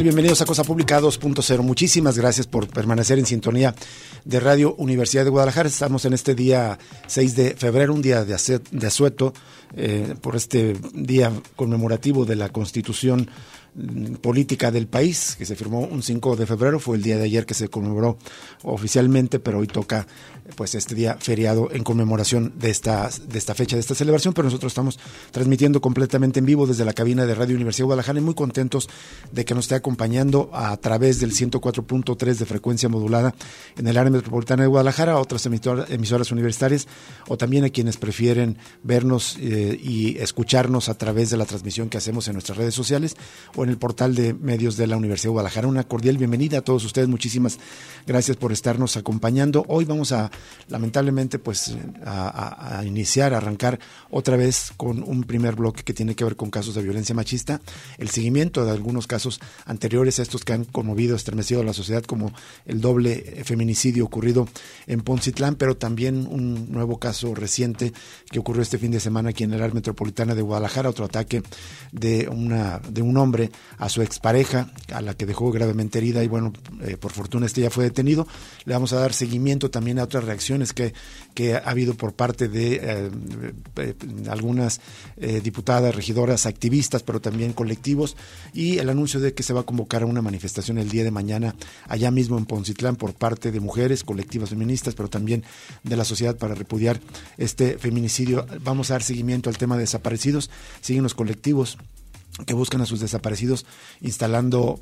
Bienvenidos a Cosa Pública 2.0. Muchísimas gracias por permanecer en sintonía de Radio Universidad de Guadalajara. Estamos en este día 6 de febrero, un día de, asueto, eh, por este día conmemorativo de la Constitución política del país, que se firmó un 5 de febrero, fue el día de ayer que se conmemoró oficialmente, pero hoy toca pues este día feriado en conmemoración de esta, de esta fecha, de esta celebración, pero nosotros estamos transmitiendo completamente en vivo desde la cabina de Radio Universidad de Guadalajara y muy contentos de que nos esté acompañando a través del 104.3 de frecuencia modulada en el área metropolitana de Guadalajara, a otras emisoras universitarias o también a quienes prefieren vernos eh, y escucharnos a través de la transmisión que hacemos en nuestras redes sociales en el portal de medios de la Universidad de Guadalajara. Una cordial bienvenida a todos ustedes, muchísimas gracias por estarnos acompañando. Hoy vamos a lamentablemente pues a, iniciar, a arrancar otra vez con un primer bloque que tiene que ver con casos de violencia machista, el seguimiento de algunos casos anteriores a estos que han conmovido, estremecido a la sociedad, como el doble feminicidio ocurrido en Poncitlán, pero también un nuevo caso reciente que ocurrió este fin de semana aquí en el área metropolitana de Guadalajara, otro ataque de una de un hombre a su expareja, a la que dejó gravemente herida y bueno, eh, por fortuna este ya fue detenido. Le vamos a dar seguimiento también a otras reacciones que, que ha habido por parte de eh, eh, algunas diputadas, regidoras, activistas, pero también colectivos, y el anuncio de que se va a convocar a una manifestación el día de mañana allá mismo en Poncitlán por parte de mujeres, colectivas feministas, pero también de la sociedad para repudiar este feminicidio. Vamos a dar seguimiento al tema de desaparecidos, siguen los colectivos que buscan a sus desaparecidos instalando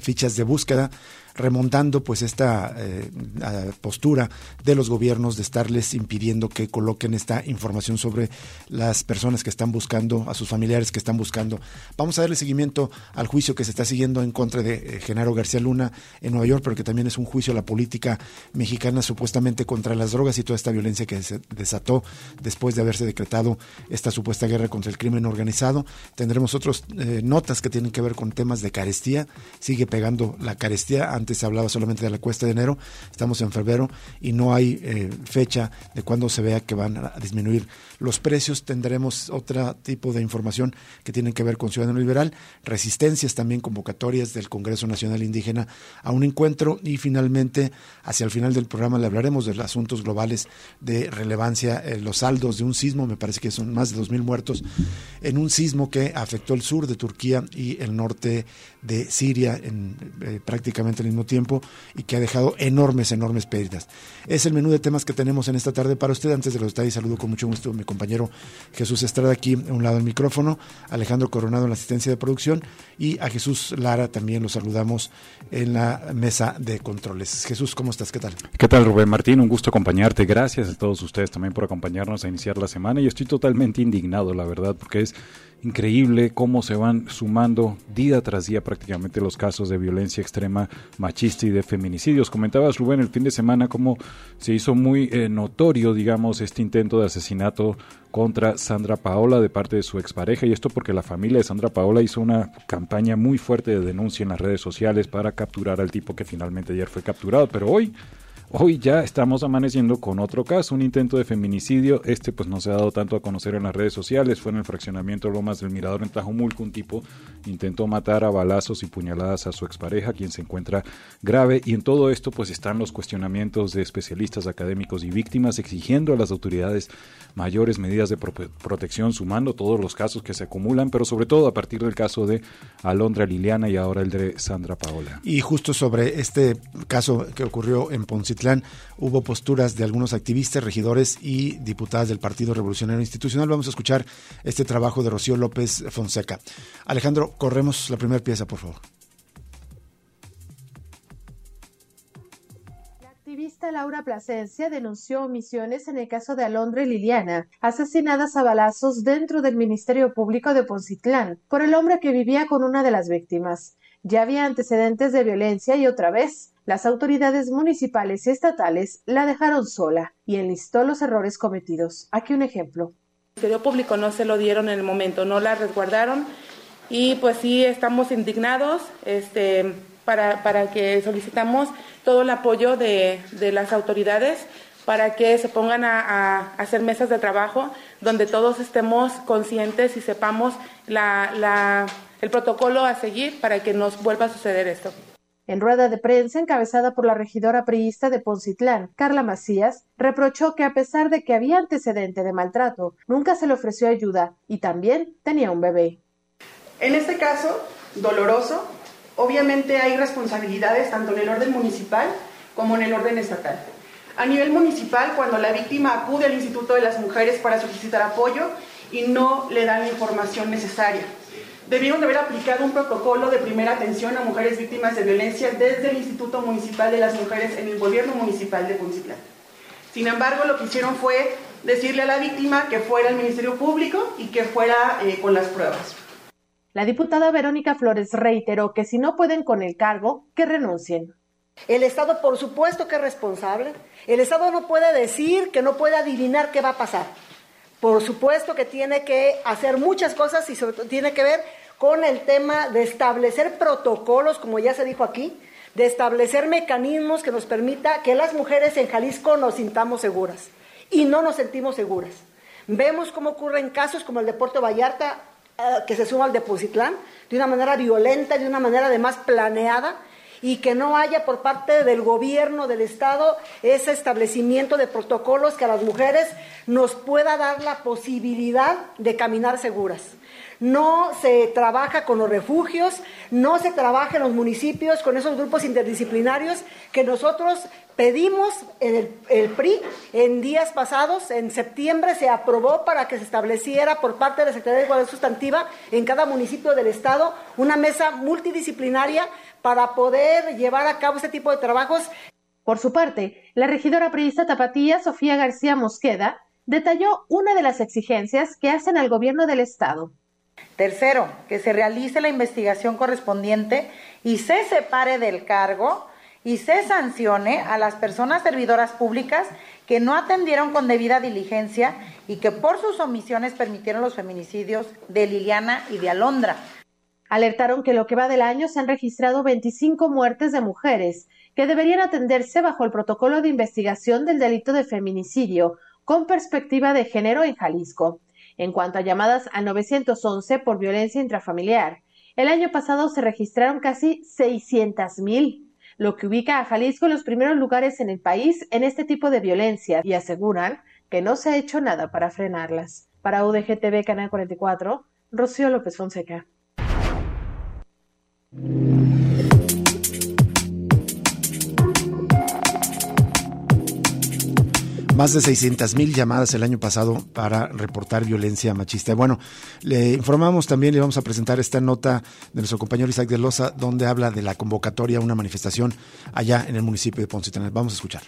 fichas de búsqueda remontando pues esta eh, postura de los gobiernos de estarles impidiendo que coloquen esta información sobre las personas que están buscando, a sus familiares que están buscando. Vamos a darle seguimiento al juicio que se está siguiendo en contra de eh, Genaro García Luna en Nueva York, pero que también es un juicio a la política mexicana supuestamente contra las drogas y toda esta violencia que se desató después de haberse decretado esta supuesta guerra contra el crimen organizado. Tendremos otras eh, notas que tienen que ver con temas de carestía. Sigue pegando la carestía antes se hablaba solamente de la cuesta de enero, estamos en febrero y no hay eh, fecha de cuándo se vea que van a disminuir los precios. Tendremos otro tipo de información que tienen que ver con Ciudadano Liberal, resistencias también, convocatorias del Congreso Nacional Indígena a un encuentro y finalmente, hacia el final del programa, le hablaremos de los asuntos globales de relevancia, eh, los saldos de un sismo, me parece que son más de 2.000 muertos, en un sismo que afectó el sur de Turquía y el norte de Siria en eh, prácticamente el mismo tiempo y que ha dejado enormes, enormes pérdidas. Es el menú de temas que tenemos en esta tarde para usted. Antes de los detalles, saludo con mucho gusto compañero Jesús Estrada aquí a un lado del micrófono, Alejandro Coronado en la asistencia de producción y a Jesús Lara también lo saludamos en la mesa de controles. Jesús, ¿cómo estás? ¿Qué tal? ¿Qué tal, Rubén Martín? Un gusto acompañarte. Gracias a todos ustedes también por acompañarnos a iniciar la semana y estoy totalmente indignado, la verdad, porque es increíble cómo se van sumando día tras día prácticamente los casos de violencia extrema machista y de feminicidios. Comentabas, Rubén, el fin de semana cómo se hizo muy eh, notorio, digamos, este intento de asesinato contra Sandra Paola de parte de su expareja y esto porque la familia de Sandra Paola hizo una campaña muy fuerte de denuncia en las redes sociales para capturar al tipo que finalmente ayer fue capturado, pero hoy Hoy ya estamos amaneciendo con otro caso, un intento de feminicidio. Este pues no se ha dado tanto a conocer en las redes sociales. Fue en el fraccionamiento Lomas del Mirador en Tajumulco. Un tipo intentó matar a balazos y puñaladas a su expareja, quien se encuentra grave. Y en todo esto pues están los cuestionamientos de especialistas académicos y víctimas exigiendo a las autoridades mayores medidas de protección, sumando todos los casos que se acumulan, pero sobre todo a partir del caso de Alondra Liliana y ahora el de Sandra Paola. Y justo sobre este caso que ocurrió en Poncitlán, Hubo posturas de algunos activistas, regidores y diputadas del Partido Revolucionario Institucional. Vamos a escuchar este trabajo de Rocío López Fonseca. Alejandro, corremos la primera pieza, por favor. activista Laura Plasencia denunció omisiones en el caso de Alondra y Liliana, asesinadas a balazos dentro del Ministerio Público de Poncitlán por el hombre que vivía con una de las víctimas. Ya había antecedentes de violencia y otra vez, las autoridades municipales y estatales la dejaron sola y enlistó los errores cometidos. Aquí un ejemplo. El Ministerio Público no se lo dieron en el momento, no la resguardaron y pues sí estamos indignados, este, para, para que solicitamos todo el apoyo de, de las autoridades para que se pongan a, a, hacer mesas de trabajo donde todos estemos conscientes y sepamos la, la, el protocolo a seguir para que nos vuelva a suceder esto. En rueda de prensa encabezada por la regidora priista de Poncitlán, Carla Macías, reprochó que a pesar de que había antecedente de maltrato, nunca se le ofreció ayuda y también tenía un bebé. En este caso, doloroso, Obviamente hay responsabilidades tanto en el orden municipal como en el orden estatal. A nivel municipal, cuando la víctima acude al Instituto de las Mujeres para solicitar apoyo y no le dan la información necesaria. Debieron de haber aplicado un protocolo de primera atención a mujeres víctimas de violencia desde el Instituto Municipal de las Mujeres en el gobierno municipal de Poncitlán. Sin embargo, lo que hicieron fue decirle a la víctima que fuera al Ministerio Público y que fuera eh, con las pruebas. La diputada Verónica Flores reiteró que si no pueden con el cargo, que renuncien. El Estado, por supuesto que es responsable. El Estado no puede decir que no puede adivinar qué va a pasar. Por supuesto que tiene que hacer muchas cosas y sobre todo tiene que ver con el tema de establecer protocolos, como ya se dijo aquí, de establecer mecanismos que nos permita que las mujeres en Jalisco nos sintamos seguras. Y no nos sentimos seguras. Vemos cómo ocurren casos como el de Puerto Vallarta, eh, que se suma al Depositlán de una manera violenta, de una manera además planeada y que no haya por parte del gobierno del Estado ese establecimiento de protocolos que a las mujeres nos pueda dar la posibilidad de caminar seguras. No se trabaja con los refugios, no se trabaja en los municipios con esos grupos interdisciplinarios que nosotros Pedimos en el, PRI en días pasados, en septiembre, se aprobó para que se estableciera por parte de la Secretaría de Igualdad Sustantiva en cada municipio del Estado una mesa multidisciplinaria para poder llevar a cabo este tipo de trabajos. Por su parte, la regidora priista tapatía, Sofía García Mosqueda, detalló una de las exigencias que hacen al gobierno del Estado. Tercero, que se realice la investigación correspondiente y se separe del cargo y se sancione a las personas servidoras públicas que no atendieron con debida diligencia y que por sus omisiones permitieron los feminicidios de Liliana y de Alondra. Alertaron que lo que va del año se han registrado 25 muertes de mujeres que deberían atenderse bajo el protocolo de investigación del delito de feminicidio con perspectiva de género en Jalisco. En cuanto a llamadas al 911 por violencia intrafamiliar, el año pasado se registraron casi 600.000 lo que ubica a Jalisco en los primeros lugares en el país en este tipo de violencia y aseguran que no se ha hecho nada para frenarlas. Para UDGTV Canal 44, Rocío López Fonseca. Más de 600 mil llamadas el año pasado para reportar violencia machista. Bueno, le informamos también, le vamos a presentar esta nota de nuestro compañero Isaac de Loza, donde habla de la convocatoria a una manifestación allá en el municipio de Ponce Vamos a escuchar.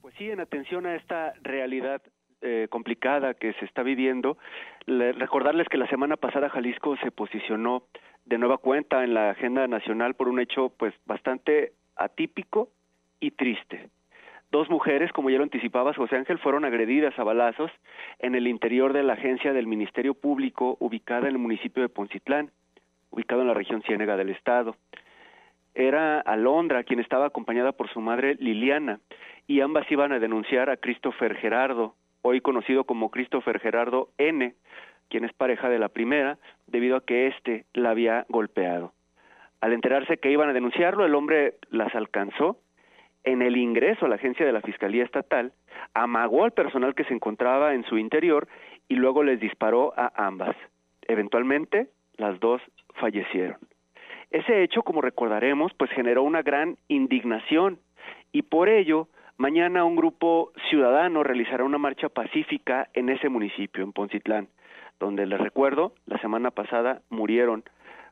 Pues sí, en atención a esta realidad eh, complicada que se está viviendo, recordarles que la semana pasada Jalisco se posicionó de nueva cuenta en la agenda nacional por un hecho pues bastante atípico y triste. Dos mujeres, como ya lo anticipabas, José Ángel, fueron agredidas a balazos en el interior de la agencia del Ministerio Público ubicada en el municipio de Poncitlán, ubicado en la región Ciénega del Estado. Era Alondra quien estaba acompañada por su madre Liliana y ambas iban a denunciar a Christopher Gerardo, hoy conocido como Christopher Gerardo N., quien es pareja de la primera, debido a que éste la había golpeado. Al enterarse que iban a denunciarlo, el hombre las alcanzó en el ingreso a la agencia de la Fiscalía Estatal, amagó al personal que se encontraba en su interior y luego les disparó a ambas. Eventualmente, las dos fallecieron. Ese hecho, como recordaremos, pues generó una gran indignación y por ello mañana un grupo ciudadano realizará una marcha pacífica en ese municipio, en Poncitlán, donde les recuerdo, la semana pasada murieron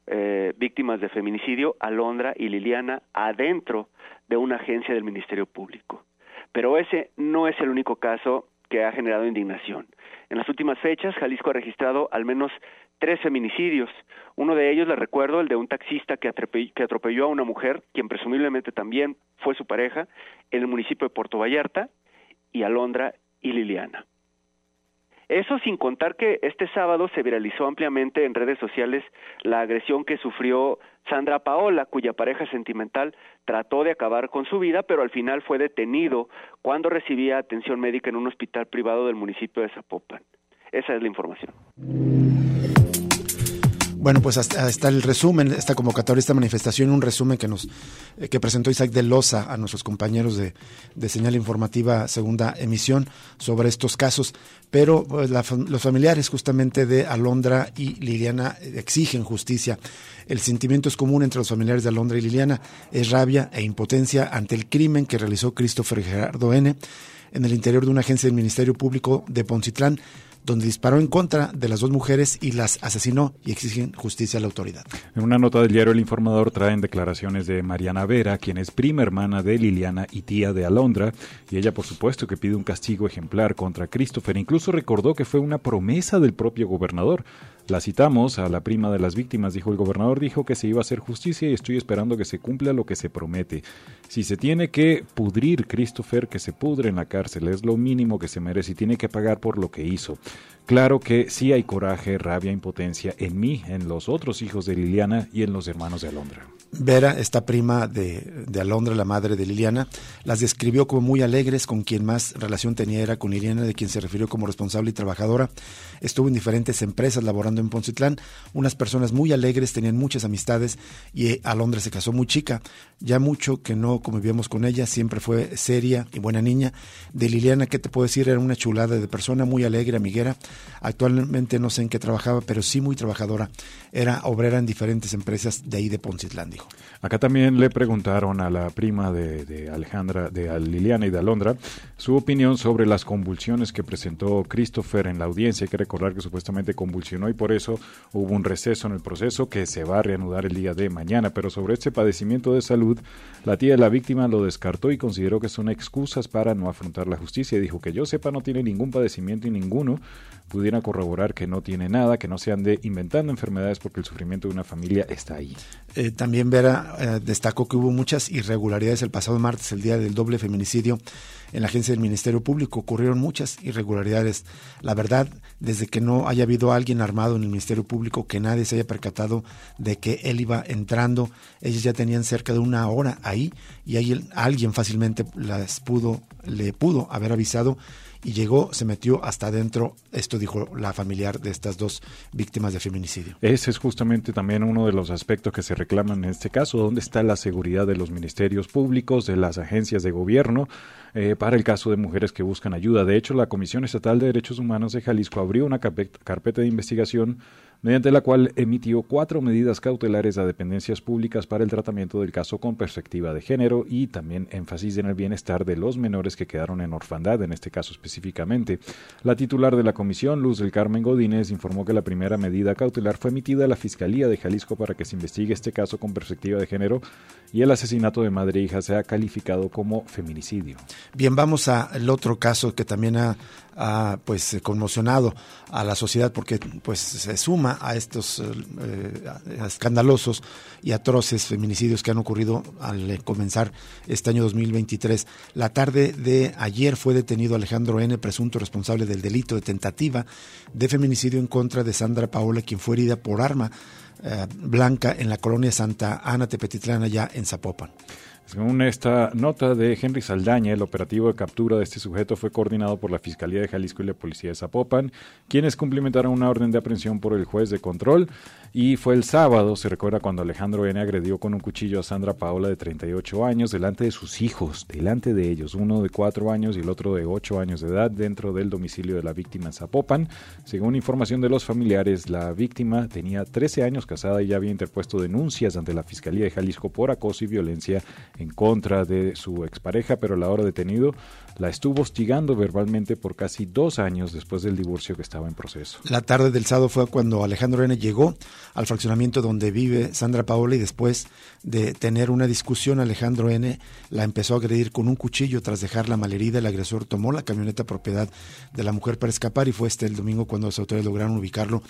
eh, víctimas de feminicidio, Alondra y Liliana, adentro de una agencia del Ministerio Público. Pero ese no es el único caso que ha generado indignación. En las últimas fechas, Jalisco ha registrado al menos tres feminicidios. Uno de ellos, le recuerdo, el de un taxista que atropelló, a una mujer, quien presumiblemente también fue su pareja, en el municipio de Puerto Vallarta, y Alondra y Liliana. Eso sin contar que este sábado se viralizó ampliamente en redes sociales la agresión que sufrió Sandra Paola, cuya pareja sentimental trató de acabar con su vida, pero al final fue detenido cuando recibía atención médica en un hospital privado del municipio de Zapopan. Esa es la información. Bueno, pues hasta, el resumen, esta convocatoria, esta manifestación, un resumen que nos eh, que presentó Isaac de Loza a nuestros compañeros de, de señal informativa segunda emisión sobre estos casos. Pero pues, los familiares justamente de Alondra y Liliana exigen justicia. El sentimiento es común entre los familiares de Alondra y Liliana, es rabia e impotencia ante el crimen que realizó Christopher Gerardo N. en el interior de una agencia del Ministerio Público de Poncitlán donde disparó en contra de las dos mujeres y las asesinó y exigen justicia a la autoridad. En una nota del diario El Informador traen declaraciones de Mariana Vera, quien es prima hermana de Liliana y tía de Alondra, y ella por supuesto que pide un castigo ejemplar contra Christopher. Incluso recordó que fue una promesa del propio gobernador. La citamos a la prima de las víctimas, dijo el gobernador, dijo que se iba a hacer justicia y estoy esperando que se cumpla lo que se promete. Si se tiene que pudrir Christopher, que se pudre en la cárcel, es lo mínimo que se merece y tiene que pagar por lo que hizo. Claro que sí hay coraje, rabia, impotencia en mí, en los otros hijos de Liliana y en los hermanos de Alondra. Vera, esta prima de, de, Alondra, la madre de Liliana, las describió como muy alegres, con quien más relación tenía era con Liliana, de quien se refirió como responsable y trabajadora. Estuvo en diferentes empresas laborando en Poncitlán, unas personas muy alegres, tenían muchas amistades y Alondra se casó muy chica, ya mucho que no convivíamos con ella, siempre fue seria y buena niña. De Liliana, ¿qué te puedo decir? Era una chulada de persona, muy alegre, amiguera. Actualmente no sé en qué trabajaba, pero sí muy trabajadora. Era obrera en diferentes empresas de ahí de Poncitlán, dijo. Acá también le preguntaron a la prima de, Alejandra, de Liliana y de Alondra, su opinión sobre las convulsiones que presentó Christopher en la audiencia. Hay que recordar que supuestamente convulsionó y por eso hubo un receso en el proceso que se va a reanudar el día de mañana. Pero sobre este padecimiento de salud, la tía de la víctima lo descartó y consideró que son excusas para no afrontar la justicia. Dijo que yo sepa no tiene ningún padecimiento y ninguno pudiera corroborar que no tiene nada, que no se ande inventando enfermedades porque el sufrimiento de una familia está ahí. Eh, también Vera eh, destacó que hubo muchas irregularidades el pasado martes, el día del doble feminicidio en la agencia del Ministerio Público. Ocurrieron muchas irregularidades. La verdad, desde que no haya habido alguien armado en el Ministerio Público, que nadie se haya percatado de que él iba entrando, ellos ya tenían cerca de una hora ahí y ahí alguien fácilmente las pudo, le pudo haber avisado y llegó, se metió hasta adentro, esto dijo la familiar de estas dos víctimas de feminicidio. Ese es justamente también uno de los aspectos que se reclaman en este caso, ¿dónde está la seguridad de los ministerios públicos, de las agencias de gobierno? Eh, para el caso de mujeres que buscan ayuda. De hecho, la Comisión Estatal de Derechos Humanos de Jalisco abrió una carpeta de investigación mediante la cual emitió cuatro medidas cautelares a dependencias públicas para el tratamiento del caso con perspectiva de género y también énfasis en el bienestar de los menores que quedaron en orfandad, en este caso específicamente. La titular de la comisión, Luz del Carmen Godínez, informó que la primera medida cautelar fue emitida a la Fiscalía de Jalisco para que se investigue este caso con perspectiva de género y el asesinato de madre e hija sea calificado como feminicidio. Bien, vamos al otro caso que también ha, ha pues conmocionado a la sociedad porque pues se suma a estos eh, escandalosos y atroces feminicidios que han ocurrido al comenzar este año 2023. La tarde de ayer fue detenido Alejandro N., presunto responsable del delito de tentativa de feminicidio en contra de Sandra Paola, quien fue herida por arma eh, blanca en la colonia Santa Ana Tepetitlán, allá en Zapopan. Según esta nota de Henry Saldaña, el operativo de captura de este sujeto fue coordinado por la Fiscalía de Jalisco y la Policía de Zapopan, quienes cumplimentaron una orden de aprehensión por el juez de control. Y fue el sábado, se recuerda, cuando Alejandro N. agredió con un cuchillo a Sandra Paola de 38 años delante de sus hijos, delante de ellos, uno de 4 años y el otro de 8 años de edad, dentro del domicilio de la víctima en Zapopan. Según información de los familiares, la víctima tenía 13 años casada y ya había interpuesto denuncias ante la Fiscalía de Jalisco por acoso y violencia en contra de su expareja, pero a la hora detenido la estuvo hostigando verbalmente por casi dos años después del divorcio que estaba en proceso. La tarde del sábado fue cuando Alejandro N. llegó al fraccionamiento donde vive Sandra Paola y después de tener una discusión, Alejandro N. la empezó a agredir con un cuchillo. Tras dejarla malherida, el agresor tomó la camioneta propiedad de la mujer para escapar y fue este el domingo cuando las autoridades lograron ubicarlo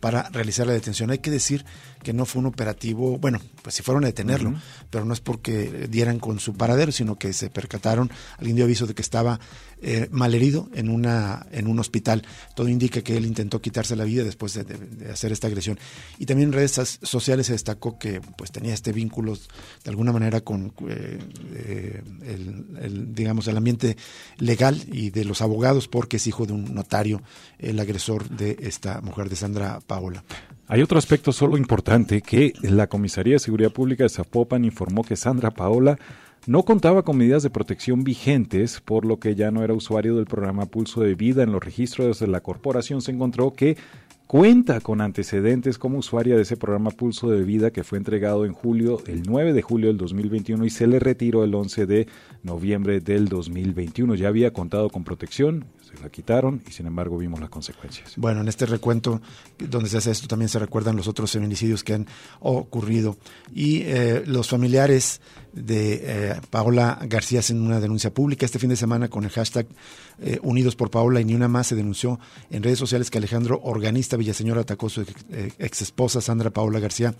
para realizar la detención. Hay que decir que no fue un operativo, bueno, pues si fueron a detenerlo, pero no es porque dieran con su paradero, sino que se percataron, alguien dio aviso de que estaba eh, malherido en, una, en un hospital. Todo indica que él intentó quitarse la vida después de, hacer esta agresión. Y también en redes sociales se destacó que pues tenía este vínculo de alguna manera con eh, eh, el, digamos, el ambiente legal y de los abogados porque es hijo de un notario, el agresor de esta mujer, de Sandra Paola. Hay otro aspecto solo importante que la Comisaría de Seguridad Pública de Zapopan informó que Sandra Paola no contaba con medidas de protección vigentes, por lo que ya no era usuario del programa Pulso de Vida. En los registros de la corporación se encontró que cuenta con antecedentes como usuaria de ese programa Pulso de Vida que fue entregado en julio, el 9 de julio del 2021 y se le retiró el 11 de noviembre del 2021. Ya había contado con protección, la quitaron y sin embargo vimos las consecuencias. Bueno, en este recuento donde se hace esto también se recuerdan los otros feminicidios que han ocurrido y eh, los familiares de eh, Paola García hacen una denuncia pública este fin de semana con el hashtag eh, Unidos por Paola y ni una más se denunció en redes sociales que Alejandro Organista Villaseñor atacó a su ex esposa Sandra Paola García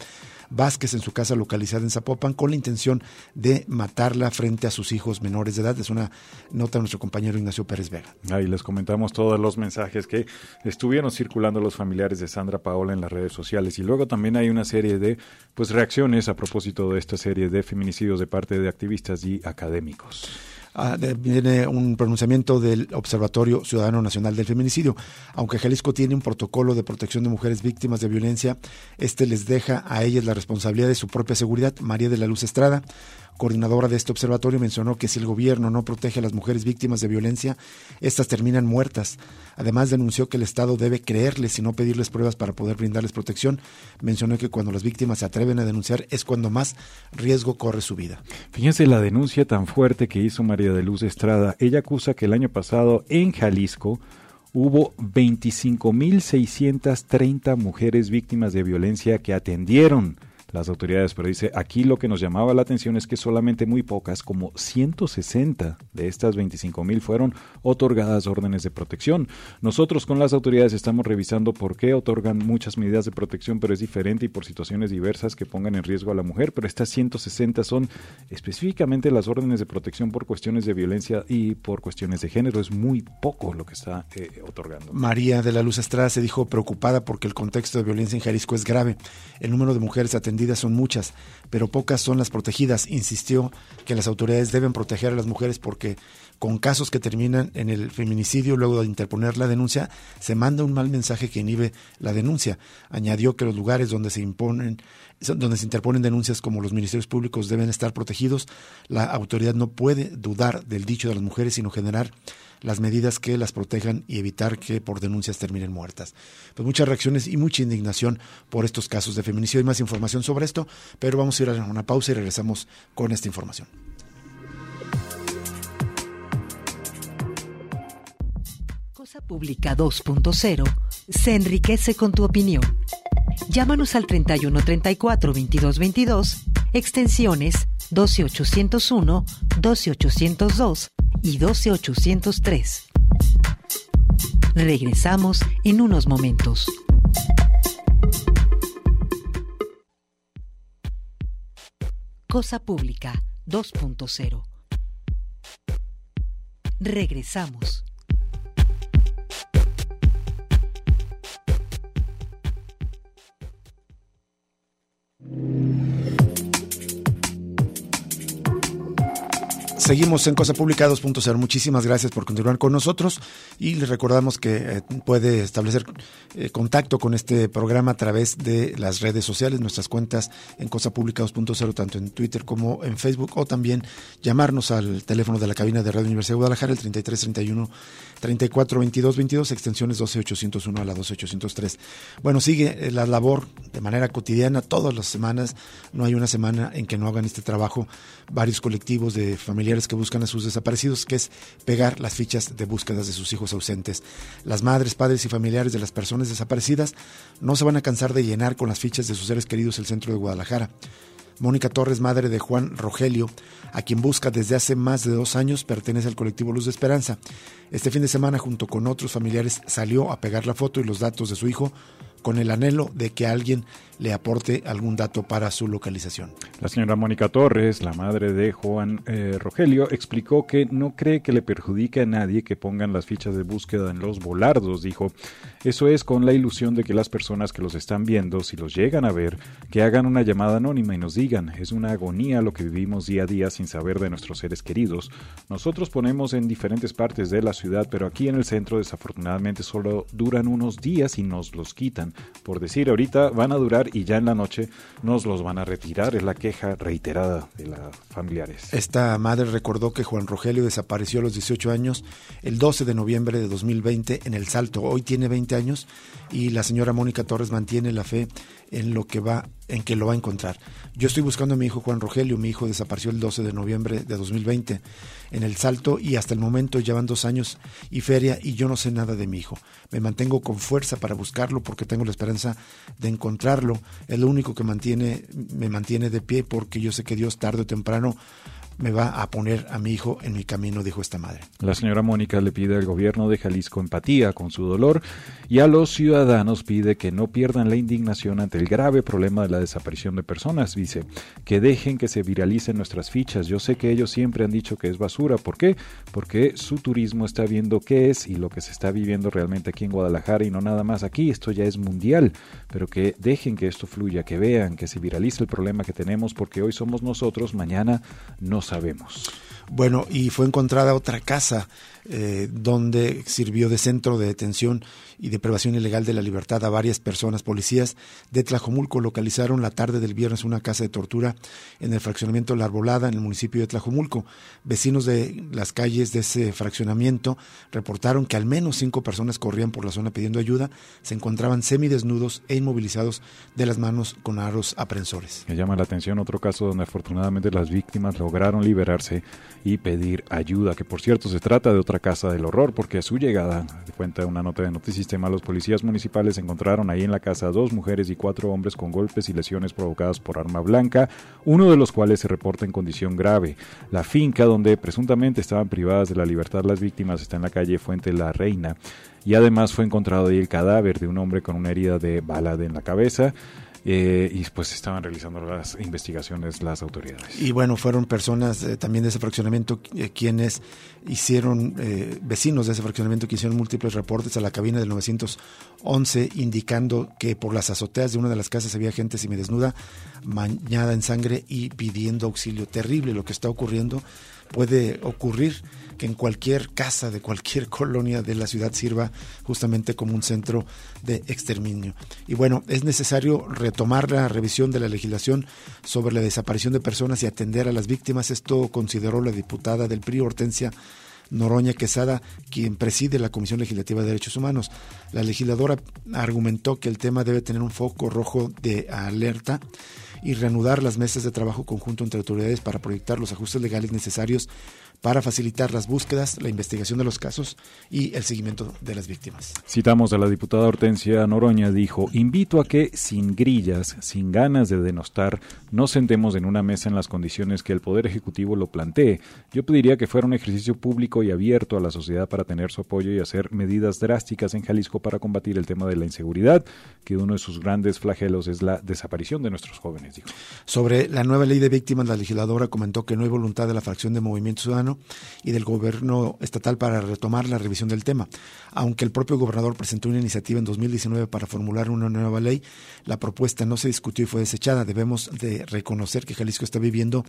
Vázquez en su casa localizada en Zapopan con la intención de matarla frente a sus hijos menores de edad. Es una nota de nuestro compañero Ignacio Pérez Vega. Ahí les comentamos todos los mensajes que estuvieron circulando los familiares de Sandra Paola en las redes sociales y luego también hay una serie de pues reacciones a propósito de esta serie de feminicidios de parte de activistas y académicos. Ah, viene un pronunciamiento del Observatorio Ciudadano Nacional del Feminicidio. Aunque Jalisco tiene un protocolo de protección de mujeres víctimas de violencia, este les deja a ellas la responsabilidad de su propia seguridad. María de la Luz Estrada coordinadora de este observatorio, mencionó que si el gobierno no protege a las mujeres víctimas de violencia, estas terminan muertas. Además, denunció que el Estado debe creerles y no pedirles pruebas para poder brindarles protección. Mencionó que cuando las víctimas se atreven a denunciar es cuando más riesgo corre su vida. Fíjense la denuncia tan fuerte que hizo María de Luz Estrada. Ella acusa que el año pasado en Jalisco hubo 25.630 mujeres víctimas de violencia que atendieron las autoridades, pero dice, aquí lo que nos llamaba la atención es que solamente muy pocas, como 160 de estas 25 mil fueron otorgadas órdenes de protección. Nosotros con las autoridades estamos revisando por qué otorgan muchas medidas de protección, pero es diferente y por situaciones diversas que pongan en riesgo a la mujer, pero estas 160 son específicamente las órdenes de protección por cuestiones de violencia y por cuestiones de género. Es muy poco lo que está eh, otorgando. María de la Luz Estrada se dijo preocupada porque el contexto de violencia en Jalisco es grave. El número de mujeres atendidas son muchas, pero pocas son las protegidas. Insistió que las autoridades deben proteger a las mujeres porque con casos que terminan en el feminicidio luego de interponer la denuncia, se manda un mal mensaje que inhibe la denuncia. Añadió que los lugares donde se imponen donde se interponen denuncias como los ministerios públicos deben estar protegidos, la autoridad no puede dudar del dicho de las mujeres, sino generar las medidas que las protejan y evitar que por denuncias terminen muertas. Pues muchas reacciones y mucha indignación por estos casos de feminicidio. Hay más información sobre esto, pero vamos a ir a una pausa y regresamos con esta información. Cosa Pública 2.0 se enriquece con tu opinión. Llámanos al 31 34 22 22, extensiones 12801, 12802 y 12803. Regresamos en unos momentos. Cosa Pública 2.0. Regresamos. Seguimos en Cosa Pública 2.0. Muchísimas gracias por continuar con nosotros y les recordamos que eh, puede establecer eh, contacto con este programa a través de las redes sociales, nuestras cuentas en Cosa Pública 2.0, tanto en Twitter como en Facebook, o también llamarnos al teléfono de la cabina de Radio Universidad de Guadalajara, el 3331 34 22 22, extensiones 12801 a la 12803. Bueno, sigue eh, la labor manera cotidiana, todas las semanas, no hay una semana en que no hagan este trabajo varios colectivos de familiares que buscan a sus desaparecidos, que es pegar las fichas de búsquedas de sus hijos ausentes. Las madres, padres y familiares de las personas desaparecidas no se van a cansar de llenar con las fichas de sus seres queridos el centro de Guadalajara. Mónica Torres, madre de Juan Rogelio, a quien busca desde hace más de dos años, pertenece al colectivo Luz de Esperanza. Este fin de semana, junto con otros familiares, salió a pegar la foto y los datos de su hijo con el anhelo de que alguien le aporte algún dato para su localización. La señora Mónica Torres, la madre de Juan eh, Rogelio, explicó que no cree que le perjudique a nadie que pongan las fichas de búsqueda en los volardos. Dijo, eso es con la ilusión de que las personas que los están viendo, si los llegan a ver, que hagan una llamada anónima y nos digan, es una agonía lo que vivimos día a día sin saber de nuestros seres queridos. Nosotros ponemos en diferentes partes de la ciudad, pero aquí en el centro desafortunadamente solo duran unos días y nos los quitan. Por decir, ahorita van a durar y ya en la noche nos los van a retirar. Es la queja reiterada de las familiares. Esta madre recordó que Juan Rogelio desapareció a los 18 años el 12 de noviembre de 2020 en El Salto. Hoy tiene 20 años y la señora Mónica Torres mantiene la fe en lo que va en que lo va a encontrar. Yo estoy buscando a mi hijo Juan Rogelio, mi hijo desapareció el 12 de noviembre de 2020 en El Salto y hasta el momento llevan dos años y feria y yo no sé nada de mi hijo. Me mantengo con fuerza para buscarlo porque tengo la esperanza de encontrarlo. Es lo único que mantiene, me mantiene de pie porque yo sé que Dios tarde o temprano me va a poner a mi hijo en mi camino, dijo esta madre. La señora Mónica le pide al gobierno de Jalisco empatía con su dolor y a los ciudadanos pide que no pierdan la indignación ante el grave problema de la desaparición de personas. Dice, que dejen que se viralicen nuestras fichas. Yo sé que ellos siempre han dicho que es basura. ¿Por qué? Porque su turismo está viendo qué es y lo que se está viviendo realmente aquí en Guadalajara y no nada más aquí. Esto ya es mundial. Pero que dejen que esto fluya, que vean, que se viralice el problema que tenemos porque hoy somos nosotros, mañana no sabemos. Bueno, y fue encontrada otra casa eh, donde sirvió de centro de detención y de privación ilegal de la libertad a varias personas. Policías de Tlajomulco localizaron la tarde del viernes una casa de tortura en el fraccionamiento La Arbolada, en el municipio de Tlajomulco. Vecinos de las calles de ese fraccionamiento reportaron que al menos cinco personas corrían por la zona pidiendo ayuda, se encontraban semidesnudos e inmovilizados de las manos con aros aprensores. Me llama la atención otro caso donde afortunadamente las víctimas lograron liberarse y pedir ayuda, que por cierto se trata de otra casa del horror, porque a su llegada, de cuenta una nota de Notisistema, los policías municipales encontraron ahí en la casa dos mujeres y cuatro hombres con golpes y lesiones provocadas por arma blanca, uno de los cuales se reporta en condición grave. La finca donde presuntamente estaban privadas de la libertad las víctimas está en la calle Fuente La Reina y además fue encontrado ahí el cadáver de un hombre con una herida de bala en la cabeza. Eh, y pues estaban realizando las investigaciones las autoridades. Y bueno, fueron personas eh, también de ese fraccionamiento eh, quienes hicieron, vecinos de ese fraccionamiento que hicieron múltiples reportes a la cabina del 911 indicando que por las azoteas de una de las casas había gente semidesnuda, bañada en sangre y pidiendo auxilio. Terrible lo que está ocurriendo. Puede ocurrir que en cualquier casa de cualquier colonia de la ciudad sirva justamente como un centro de exterminio. Y bueno, es necesario retomar la revisión de la legislación sobre la desaparición de personas y atender a las víctimas. Esto consideró la diputada del PRI, Hortensia Noroña Quesada, quien preside la Comisión Legislativa de Derechos Humanos. La legisladora argumentó que el tema debe tener un foco rojo de alerta y reanudar las mesas de trabajo conjunto entre autoridades para proyectar los ajustes legales necesarios para facilitar las búsquedas, la investigación de los casos y el seguimiento de las víctimas. Citamos a la diputada Hortensia Noroña, dijo, invito a que sin grillas, sin ganas de denostar, nos sentemos en una mesa en las condiciones que el Poder Ejecutivo lo plantee. Yo pediría que fuera un ejercicio público y abierto a la sociedad para tener su apoyo y hacer medidas drásticas en Jalisco para combatir el tema de la inseguridad, que uno de sus grandes flagelos es la desaparición de nuestros jóvenes, dijo. Sobre la nueva ley de víctimas, la legisladora comentó que no hay voluntad de la fracción de Movimiento Ciudadano y del gobierno estatal para retomar la revisión del tema. Aunque el propio gobernador presentó una iniciativa en 2019 para formular una nueva ley, la propuesta no se discutió y fue desechada. Debemos de reconocer que Jalisco está viviendo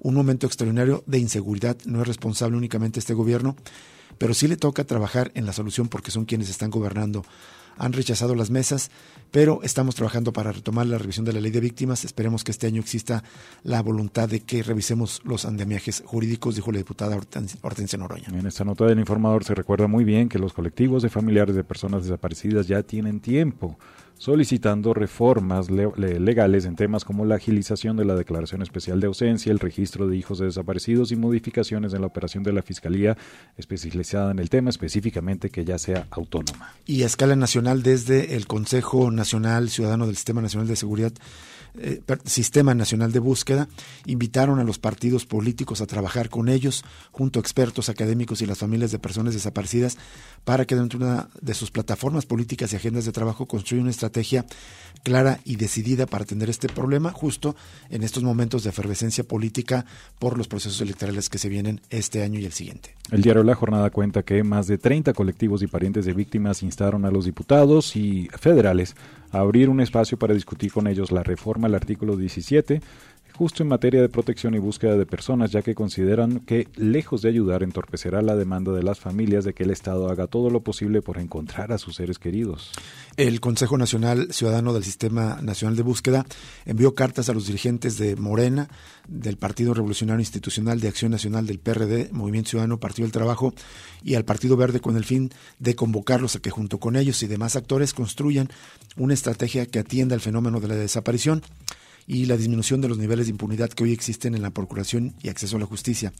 un momento extraordinario de inseguridad. No es responsable únicamente este gobierno, pero sí le toca trabajar en la solución porque son quienes están gobernando han rechazado las mesas, pero estamos trabajando para retomar la revisión de la ley de víctimas. Esperemos que este año exista la voluntad de que revisemos los andamiajes jurídicos, dijo la diputada Hortensia Noroña. En esta nota del informador se recuerda muy bien que los colectivos de familiares de personas desaparecidas ya tienen tiempo solicitando reformas legales en temas como la agilización de la declaración especial de ausencia, el registro de hijos de desaparecidos y modificaciones en la operación de la Fiscalía especializada en el tema, específicamente que ya sea autónoma. Y a escala nacional, desde el Consejo Nacional Ciudadano del Sistema Nacional de Seguridad, eh, Sistema Nacional de Búsqueda, invitaron a los partidos políticos a trabajar con ellos, junto a expertos académicos y las familias de personas desaparecidas, para que dentro de sus plataformas políticas y agendas de trabajo construyan una clara y decidida para atender este problema, justo en estos momentos de efervescencia política por los procesos electorales que se vienen este año y el siguiente. El diario La Jornada cuenta que más de 30 colectivos y parientes de víctimas instaron a los diputados y federales a abrir un espacio para discutir con ellos la reforma al artículo 17 justo en materia de protección y búsqueda de personas, ya que consideran que, lejos de ayudar, entorpecerá la demanda de las familias de que el Estado haga todo lo posible por encontrar a sus seres queridos. El Consejo Nacional Ciudadano del Sistema Nacional de Búsqueda envió cartas a los dirigentes de Morena, del Partido Revolucionario Institucional de Acción Nacional del PRD, Movimiento Ciudadano, Partido del Trabajo y al Partido Verde con el fin de convocarlos a que junto con ellos y demás actores construyan una estrategia que atienda el fenómeno de la desaparición y la disminución de los niveles de impunidad que hoy existen en la Procuración y acceso a la justicia.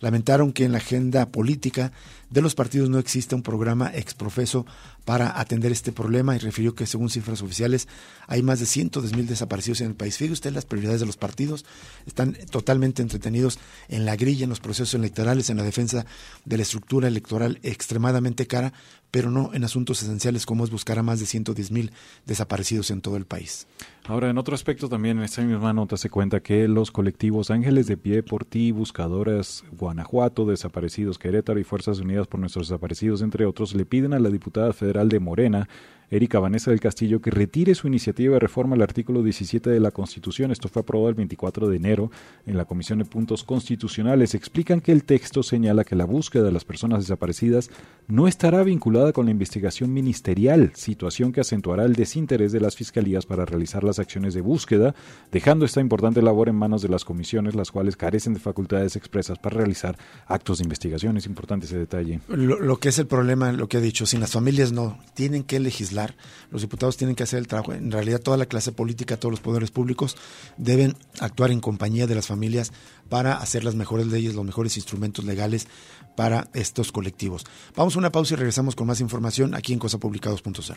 Lamentaron que en la agenda política de los partidos no existe un programa exprofeso para atender este problema y refirió que según cifras oficiales hay más de cientos de mil desaparecidos en el país. Fíjese usted las prioridades de los partidos están totalmente entretenidos en la grilla, en los procesos electorales, en la defensa de la estructura electoral extremadamente cara, pero no en asuntos esenciales como es buscar a más de 110 mil desaparecidos en todo el país. Ahora, en otro aspecto también, en esta misma nota se cuenta que los colectivos Ángeles de Pie por Ti, Buscadoras Guanajuato, Desaparecidos Querétaro y Fuerzas Unidas por Nuestros Desaparecidos, entre otros, le piden a la diputada federal de Morena, Erika Vanessa del Castillo que retire su iniciativa de reforma al artículo 17 de la Constitución. Esto fue aprobado el 24 de enero en la Comisión de Puntos Constitucionales. Explican que el texto señala que la búsqueda de las personas desaparecidas no estará vinculada con la investigación ministerial, situación que acentuará el desinterés de las fiscalías para realizar las acciones de búsqueda, dejando esta importante labor en manos de las comisiones, las cuales carecen de facultades expresas para realizar actos de investigación. Es importante ese detalle. Lo, lo que es el problema, lo que ha dicho, sin las familias no, tienen que legislar los diputados tienen que hacer el trabajo, en realidad toda la clase política, todos los poderes públicos deben actuar en compañía de las familias para hacer las mejores leyes, los mejores instrumentos legales para estos colectivos. Vamos a una pausa y regresamos con más información aquí en cosapublicados.0.